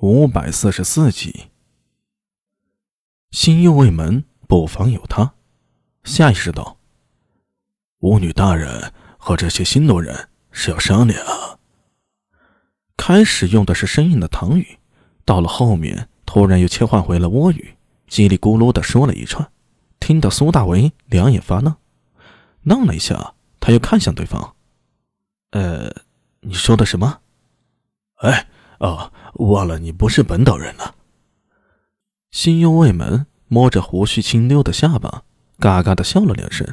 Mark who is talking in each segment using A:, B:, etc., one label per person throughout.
A: 五百四十四集，心忧未门，不妨有他。下意识道：“巫女大人和这些新路人是要商量。”开始用的是生硬的唐语，到了后面突然又切换回了倭语，叽里咕噜的说了一串，听得苏大为两眼发愣，愣了一下，他又看向对方：“呃，你说的什么？”哎。哦，忘了你不是本岛人了。心忧未门，摸着胡须清溜的下巴，嘎嘎的笑了两声，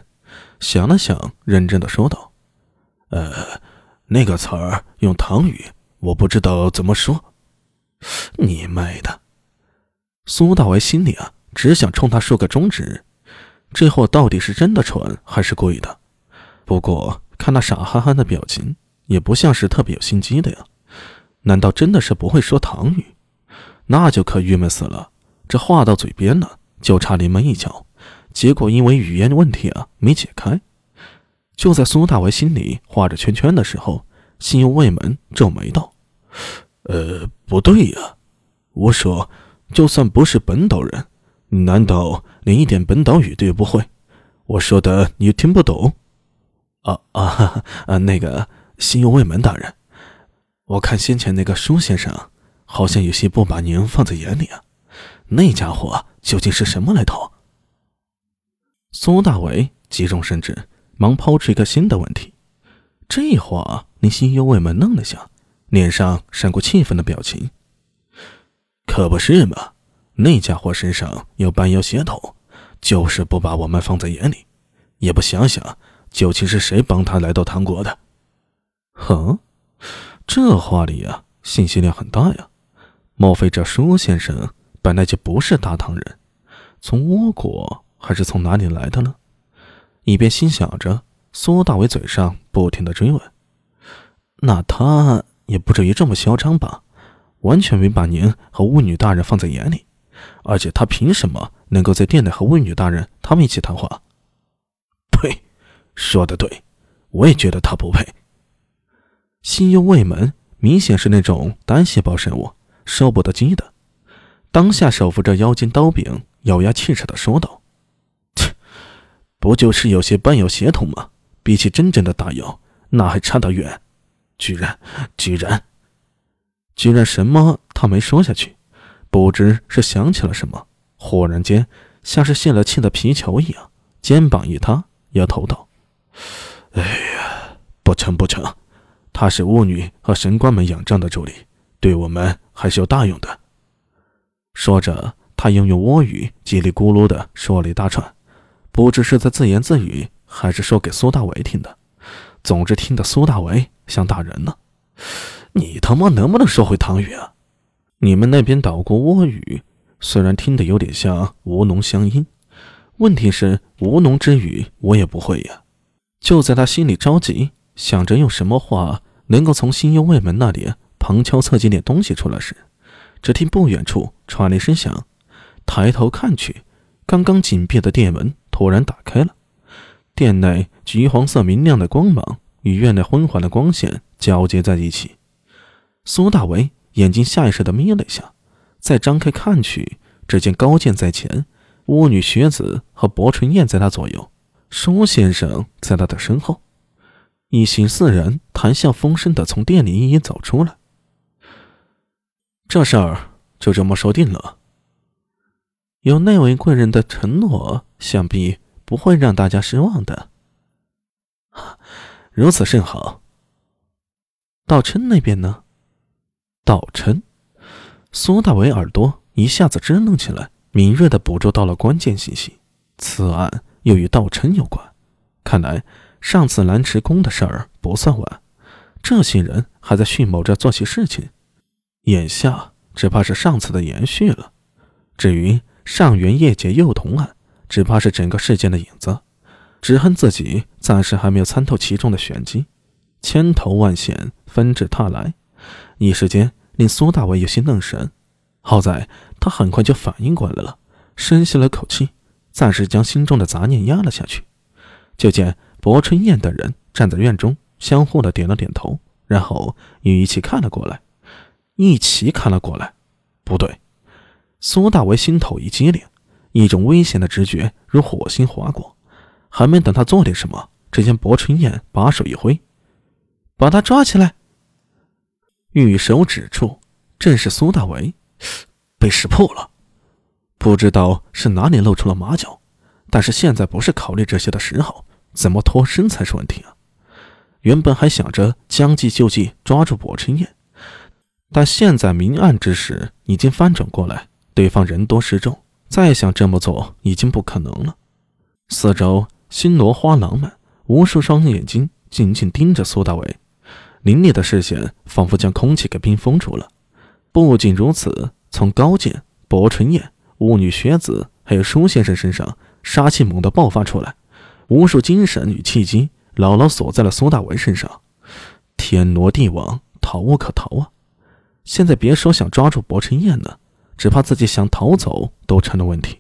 A: 想了想，认真的说道：“呃，那个词儿用唐语，我不知道怎么说。”你妹的！苏大为心里啊，只想冲他说个中指。这货到底是真的蠢还是故意的？不过看那傻憨憨的表情，也不像是特别有心机的呀。难道真的是不会说唐语？那就可郁闷死了。这话到嘴边了，就差临门一脚。结果因为语言问题啊，没解开。就在苏大为心里画着圈圈的时候，心忧未门，皱眉道：“呃，不对呀。我说，就算不是本岛人，难道连一点本岛语都不会？我说的你听不懂？啊啊啊！那个心忧未门大人。”我看先前那个舒先生，好像有些不把您放在眼里啊。那家伙究竟是什么来头？苏大为急中生智，忙抛出一个新的问题。这话令心忧未泯愣了下，脸上闪过气愤的表情。可不是嘛，那家伙身上有半妖血统，就是不把我们放在眼里，也不想想究竟是谁帮他来到唐国的。哼。这话里呀，信息量很大呀。莫非这舒先生本来就不是大唐人，从倭国还是从哪里来的呢？一边心想着，苏大伟嘴上不停的追问：“那他也不至于这么嚣张吧？完全没把您和巫女大人放在眼里，而且他凭什么能够在店内和巫女大人他们一起谈话？”呸！说的对，我也觉得他不配。心忧未门，明显是那种单细胞生物，受不得激的。当下手扶着腰间刀柄，咬牙切齿的说道：“切，不就是有些半有血统吗？比起真正的大妖，那还差得远。居然，居然，居然什么？他没说下去，不知是想起了什么，忽然间像是泄了气的皮球一样，肩膀一塌，摇头道：‘哎呀，不成，不成。’”他是巫女和神官们仰仗的助理，对我们还是有大用的。说着，他又用倭语叽里咕噜的说了一大串，不知是在自言自语，还是说给苏大为听的。总之，听得苏大为想打人呢。你他妈能不能说回唐语啊？你们那边岛国倭语，虽然听得有点像吴侬乡音，问题是吴侬之语我也不会呀。就在他心里着急，想着用什么话。能够从心忧卫门那里旁敲侧击点东西出来时，只听不远处传来声响，抬头看去，刚刚紧闭的店门突然打开了，店内橘黄色明亮的光芒与院内昏黄的光线交接在一起。苏大为眼睛下意识地眯了一下，再张开看去，只见高剑在前，巫女雪子和薄春燕在他左右，舒先生在他的身后。一行四人谈笑风生的从店里一一走出来。这事儿就这么说定了。有那位贵人的承诺，想必不会让大家失望的。如此甚好。道琛那边呢？道琛，苏大为耳朵一下子支棱起来，敏锐的捕捉到了关键信息。此案又与道琛有关，看来。上次蓝池宫的事儿不算完，这些人还在蓄谋着做些事情，眼下只怕是上次的延续了。至于上元夜劫幼童案，只怕是整个事件的影子。只恨自己暂时还没有参透其中的玄机，千头万险纷至沓来，一时间令苏大伟有些愣神。好在他很快就反应过来了，深吸了口气，暂时将心中的杂念压了下去，就见。薄春燕等人站在院中，相互的点了点头，然后又一起看了过来，一起看了过来。不对，苏大为心头一激灵，一种危险的直觉如火星划过。还没等他做点什么，只见薄春燕把手一挥，把他抓起来。玉手指处正是苏大为，被识破了。不知道是哪里露出了马脚，但是现在不是考虑这些的时候，怎么脱身才是问题啊！原本还想着将计就计抓住薄春燕。但现在明暗之时已经翻转过来，对方人多势众，再想这么做已经不可能了。四周星罗花廊们，无数双眼睛紧紧盯着苏大伟，凌厉的视线仿佛将空气给冰封住了。不仅如此，从高剑、薄春燕、巫女雪子还有舒先生身上，杀气猛地爆发出来，无数精神与契机牢牢锁在了苏大文身上。天罗地网，逃无可逃啊！现在别说想抓住薄尘燕了，只怕自己想逃走都成了问题。